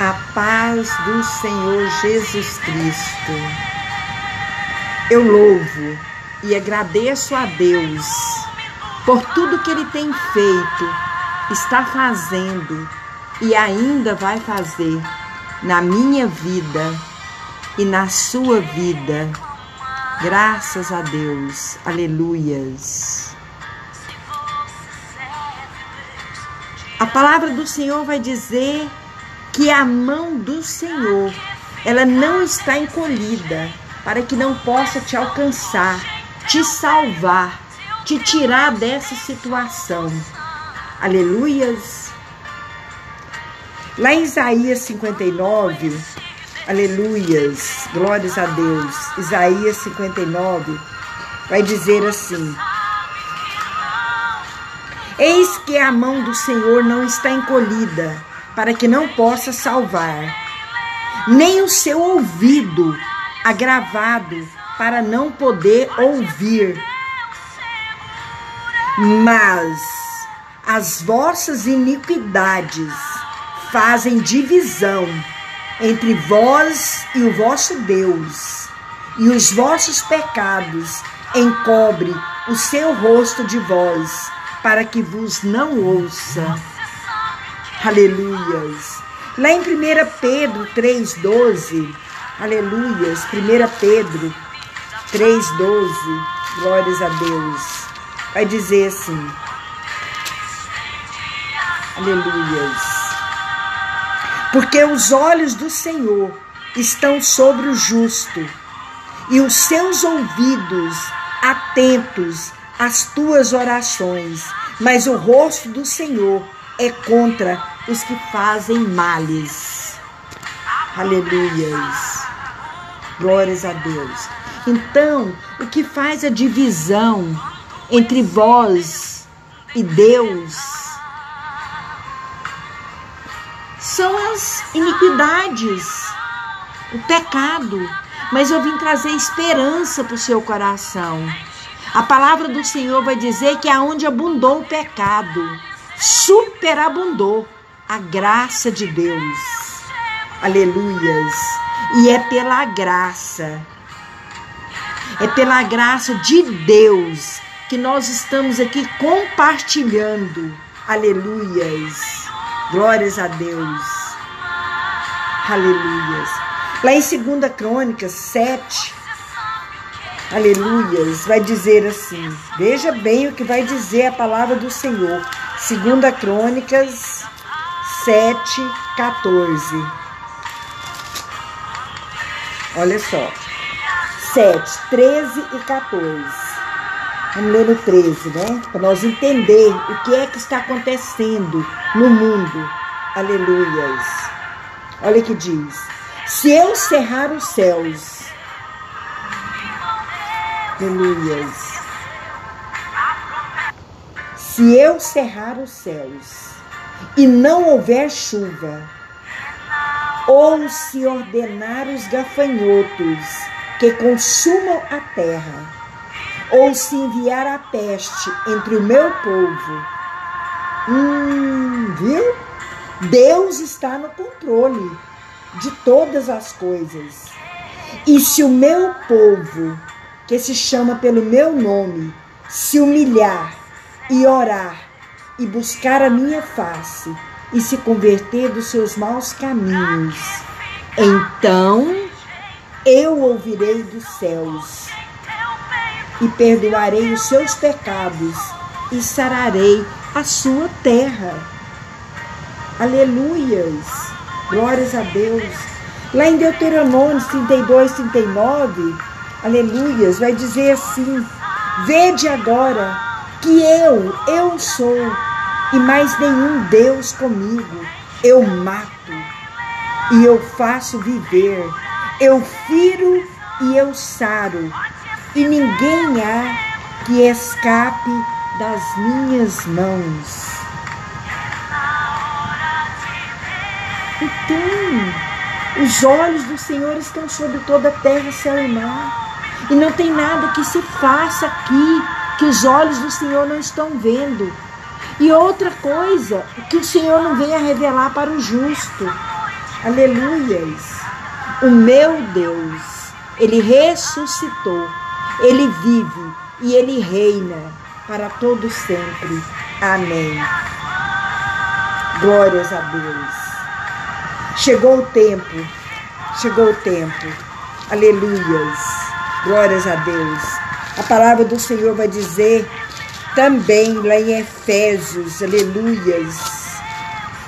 A paz do Senhor Jesus Cristo. Eu louvo e agradeço a Deus por tudo que Ele tem feito, está fazendo e ainda vai fazer na minha vida e na sua vida. Graças a Deus. Aleluias. A palavra do Senhor vai dizer que a mão do Senhor, ela não está encolhida para que não possa te alcançar, te salvar, te tirar dessa situação. Aleluias. Lá em Isaías 59, aleluias, glórias a Deus. Isaías 59 vai dizer assim: Eis que a mão do Senhor não está encolhida para que não possa salvar, nem o seu ouvido agravado para não poder ouvir. Mas as vossas iniquidades fazem divisão entre vós e o vosso Deus, e os vossos pecados encobre o seu rosto de vós, para que vos não ouça. Aleluias. Lá em 1 Pedro 3,12, aleluias, 1 Pedro 3,12, glórias a Deus, vai dizer assim, aleluias. Porque os olhos do Senhor estão sobre o justo, e os seus ouvidos atentos às tuas orações, mas o rosto do Senhor é contra os que fazem males. Aleluias. Glórias a Deus. Então, o que faz a divisão entre vós e Deus são as iniquidades, o pecado. Mas eu vim trazer esperança para o seu coração. A palavra do Senhor vai dizer que aonde abundou o pecado, superabundou a graça de Deus. Aleluias. E é pela graça, é pela graça de Deus que nós estamos aqui compartilhando. Aleluias. Glórias a Deus. Aleluias. Lá em 2 Crônicas 7, aleluias, vai dizer assim: veja bem o que vai dizer a palavra do Senhor. 2 Crônicas 7, 14. Olha só. 7, 13 e 14. Vamos ler no 13, né? Para nós entender o que é que está acontecendo no mundo. Aleluias. Olha que diz: Se eu cerrar os céus, aleluias. Se eu cerrar os céus e não houver chuva, ou se ordenar os gafanhotos que consumam a terra, ou se enviar a peste entre o meu povo, hum, viu? Deus está no controle de todas as coisas. E se o meu povo, que se chama pelo meu nome, se humilhar e orar e buscar a minha face e se converter dos seus maus caminhos, então eu ouvirei dos céus e perdoarei os seus pecados e sararei a sua terra. Aleluias! Glórias a Deus. Lá em Deuteronômio 32, 39, aleluias, vai dizer assim: Vede agora que eu, eu sou, e mais nenhum Deus comigo. Eu mato e eu faço viver, eu firo e eu saro, e ninguém há que escape das minhas mãos. Então, os olhos do Senhor estão sobre toda a terra, céu e mar. E não tem nada que se faça aqui que os olhos do Senhor não estão vendo. E outra coisa, que o Senhor não venha revelar para o justo. Aleluias. O meu Deus, ele ressuscitou, ele vive e ele reina para todo sempre. Amém. Glórias a Deus. Chegou o tempo. Chegou o tempo. Aleluias. Glórias a Deus. A palavra do Senhor vai dizer também lá em Efésios, aleluias.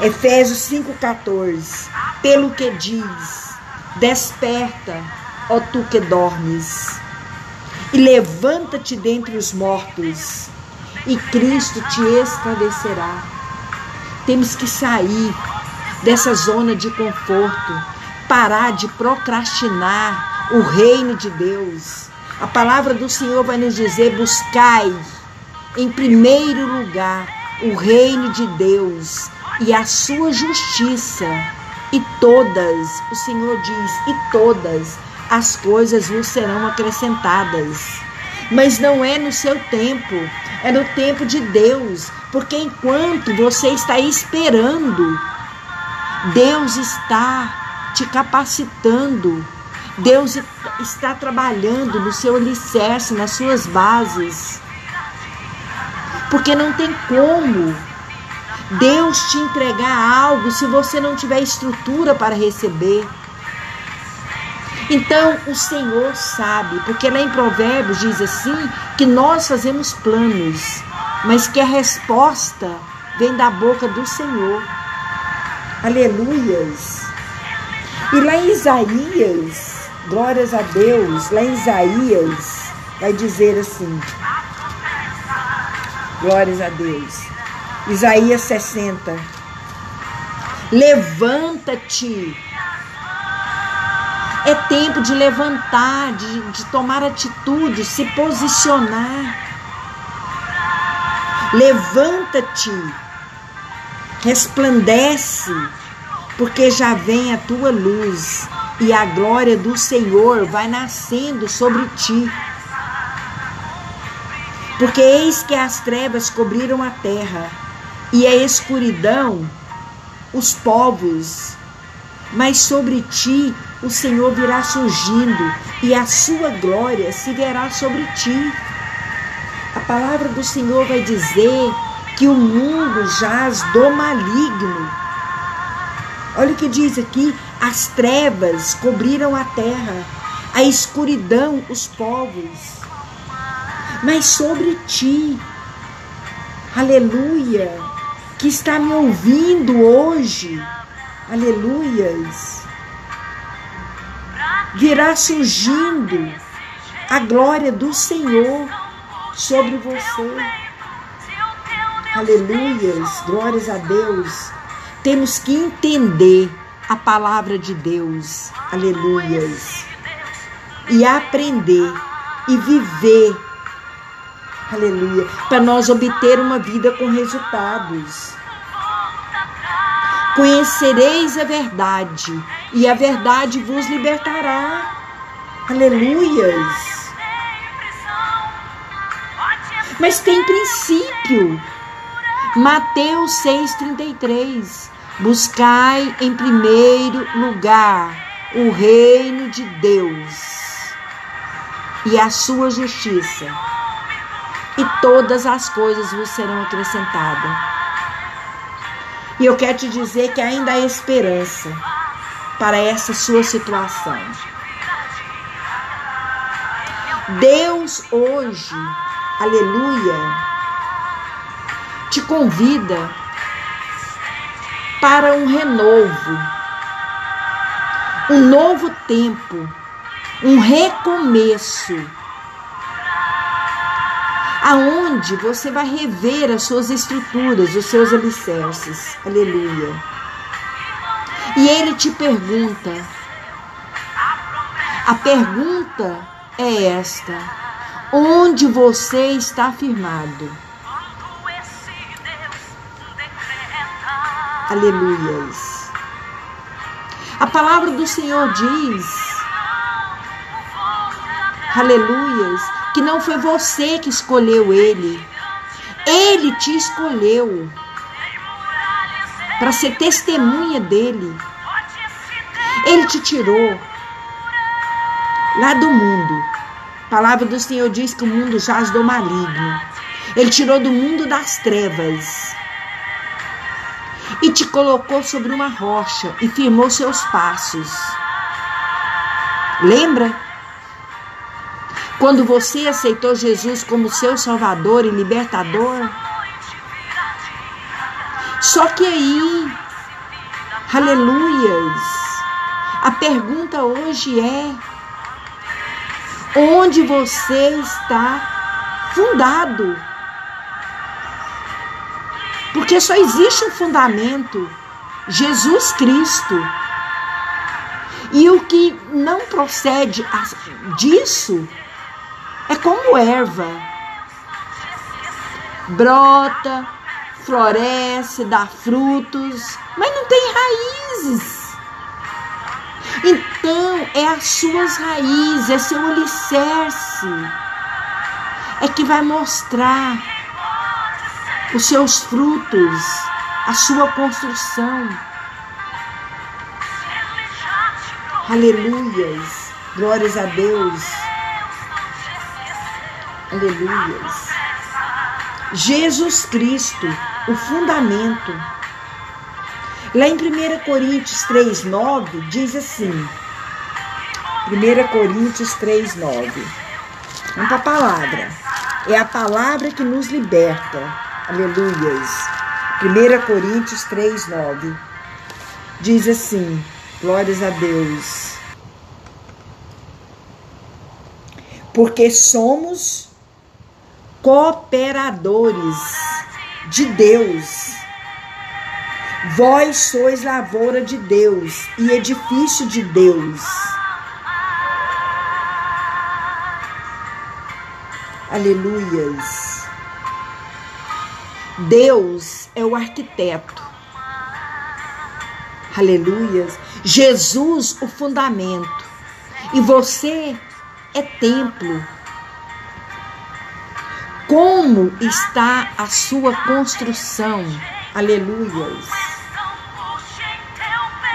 Efésios 5,14. Pelo que diz: Desperta, ó tu que dormes, e levanta-te dentre os mortos, e Cristo te esclarecerá. Temos que sair dessa zona de conforto, parar de procrastinar o reino de Deus. A palavra do Senhor vai nos dizer: buscai em primeiro lugar o reino de Deus e a sua justiça, e todas, o Senhor diz, e todas as coisas vos serão acrescentadas. Mas não é no seu tempo, é no tempo de Deus, porque enquanto você está esperando, Deus está te capacitando, Deus está trabalhando no seu alicerce, nas suas bases. Porque não tem como Deus te entregar algo se você não tiver estrutura para receber. Então o Senhor sabe, porque lá em Provérbios diz assim que nós fazemos planos, mas que a resposta vem da boca do Senhor. Aleluias. E lá em Isaías, glórias a Deus, lá em Isaías vai dizer assim: Glórias a Deus. Isaías 60. Levanta-te. É tempo de levantar, de, de tomar atitude, se posicionar. Levanta-te, resplandece, porque já vem a tua luz e a glória do Senhor vai nascendo sobre ti. Porque eis que as trevas cobriram a terra e a escuridão os povos. Mas sobre ti o Senhor virá surgindo e a sua glória se verá sobre ti. A palavra do Senhor vai dizer que o mundo jaz do maligno. Olha o que diz aqui: as trevas cobriram a terra, a escuridão os povos mas sobre ti. Aleluia. Que está me ouvindo hoje. Aleluias. Virá surgindo a glória do Senhor sobre você. Aleluias. Glórias a Deus. Temos que entender a palavra de Deus. Aleluias. E aprender e viver Aleluia. Para nós obter uma vida com resultados. Conhecereis a verdade, e a verdade vos libertará. Aleluias. Mas tem princípio. Mateus 6,33. Buscai em primeiro lugar o reino de Deus e a sua justiça e todas as coisas vos serão acrescentadas. E eu quero te dizer que ainda há esperança para essa sua situação. Deus hoje, aleluia, te convida para um renovo, um novo tempo, um recomeço aonde você vai rever as suas estruturas, os seus alicerces. Aleluia. E ele te pergunta. A pergunta é esta: onde você está firmado? Aleluias. A palavra do Senhor diz, aleluias, que não foi você que escolheu ele. Ele te escolheu para ser testemunha dele. Ele te tirou lá do mundo. A palavra do Senhor diz que o mundo jaz do maligno. Ele tirou do mundo das trevas e te colocou sobre uma rocha e firmou seus passos. Lembra? Quando você aceitou Jesus como seu Salvador e libertador? Só que aí, aleluias, a pergunta hoje é: onde você está fundado? Porque só existe um fundamento: Jesus Cristo. E o que não procede disso é como erva. Brota, floresce, dá frutos, mas não tem raízes. Então, é as suas raízes, é seu alicerce, é que vai mostrar os seus frutos, a sua construção. Aleluias, glórias a Deus. Aleluias. Jesus Cristo, o fundamento. Lá em 1 Coríntios 3, 9, diz assim. 1 Coríntios 3, 9. Vamos para a palavra. É a palavra que nos liberta. Aleluias. 1 Coríntios 3, 9. Diz assim: Glórias a Deus. Porque somos cooperadores de Deus. Vós sois lavoura de Deus e edifício de Deus. Aleluias. Deus é o arquiteto. Aleluias. Jesus, o fundamento. E você é templo. Como está a sua construção? Aleluias.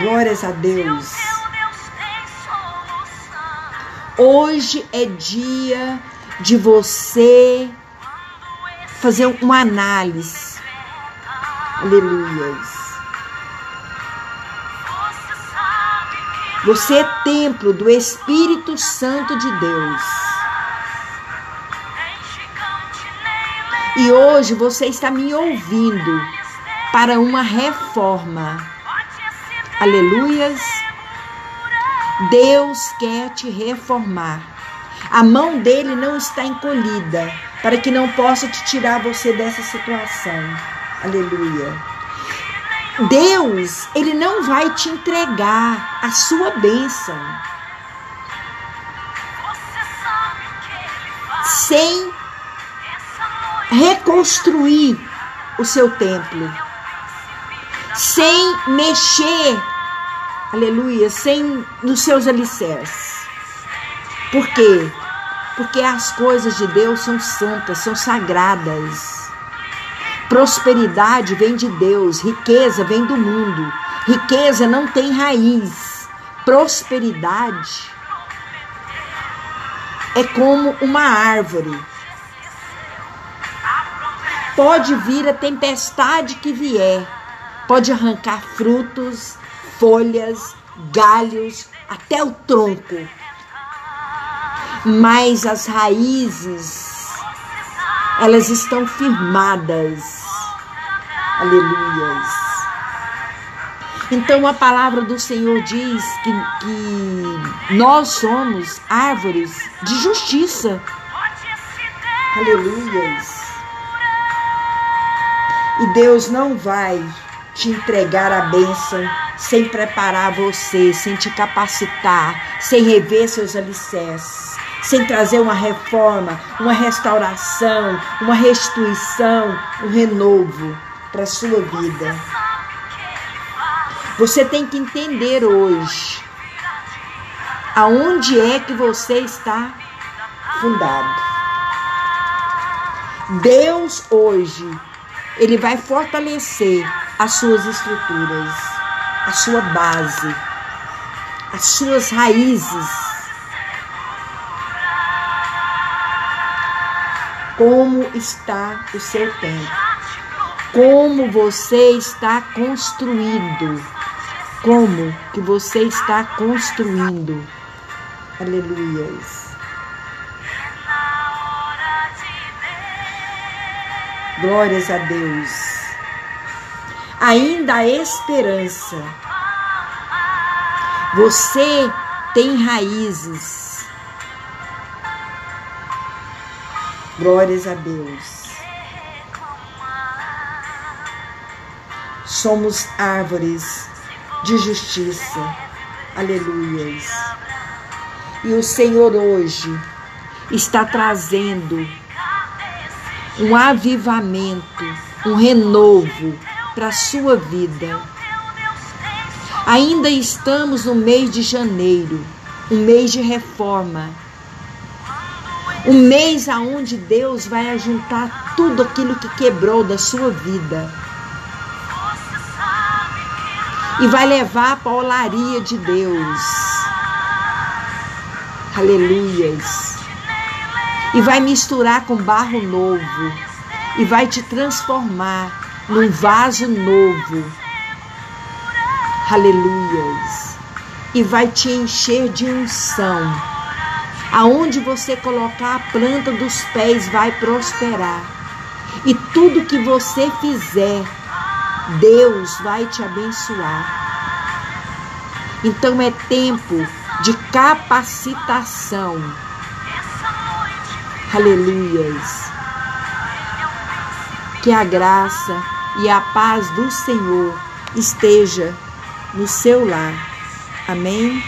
Glórias a Deus. Hoje é dia de você fazer uma análise. Aleluias. Você é templo do Espírito Santo de Deus. E hoje você está me ouvindo para uma reforma. Aleluias. Deus quer te reformar. A mão dele não está encolhida para que não possa te tirar você dessa situação. Aleluia. Deus, ele não vai te entregar a sua bênção sem reconstruir o seu templo, sem mexer, aleluia, sem nos seus alicerces. Por quê? Porque as coisas de Deus são santas, são sagradas. Prosperidade vem de Deus, riqueza vem do mundo. Riqueza não tem raiz. Prosperidade é como uma árvore. Pode vir a tempestade que vier, pode arrancar frutos, folhas, galhos, até o tronco mas as raízes elas estão firmadas. Aleluias. Então a palavra do Senhor diz que, que nós somos árvores de justiça. Aleluias. E Deus não vai te entregar a bênção sem preparar você, sem te capacitar, sem rever seus alicerces sem trazer uma reforma, uma restauração, uma restituição, um renovo para a sua vida. Você tem que entender hoje aonde é que você está fundado. Deus hoje, ele vai fortalecer as suas estruturas, a sua base. as suas raízes. Como está o seu tempo? Como você está construindo? Como que você está construindo? Aleluias. Glórias a Deus. Ainda há esperança. Você tem raízes. Glórias a Deus. Somos árvores de justiça. Aleluias. E o Senhor hoje está trazendo um avivamento, um renovo para a sua vida. Ainda estamos no mês de janeiro, um mês de reforma. Um mês aonde Deus vai ajuntar tudo aquilo que quebrou da sua vida. E vai levar para a olaria de Deus. Aleluias. E vai misturar com barro novo. E vai te transformar num vaso novo. Aleluias. E vai te encher de unção. Aonde você colocar a planta dos pés vai prosperar. E tudo que você fizer, Deus vai te abençoar. Então é tempo de capacitação. Aleluias. Que a graça e a paz do Senhor esteja no seu lar. Amém.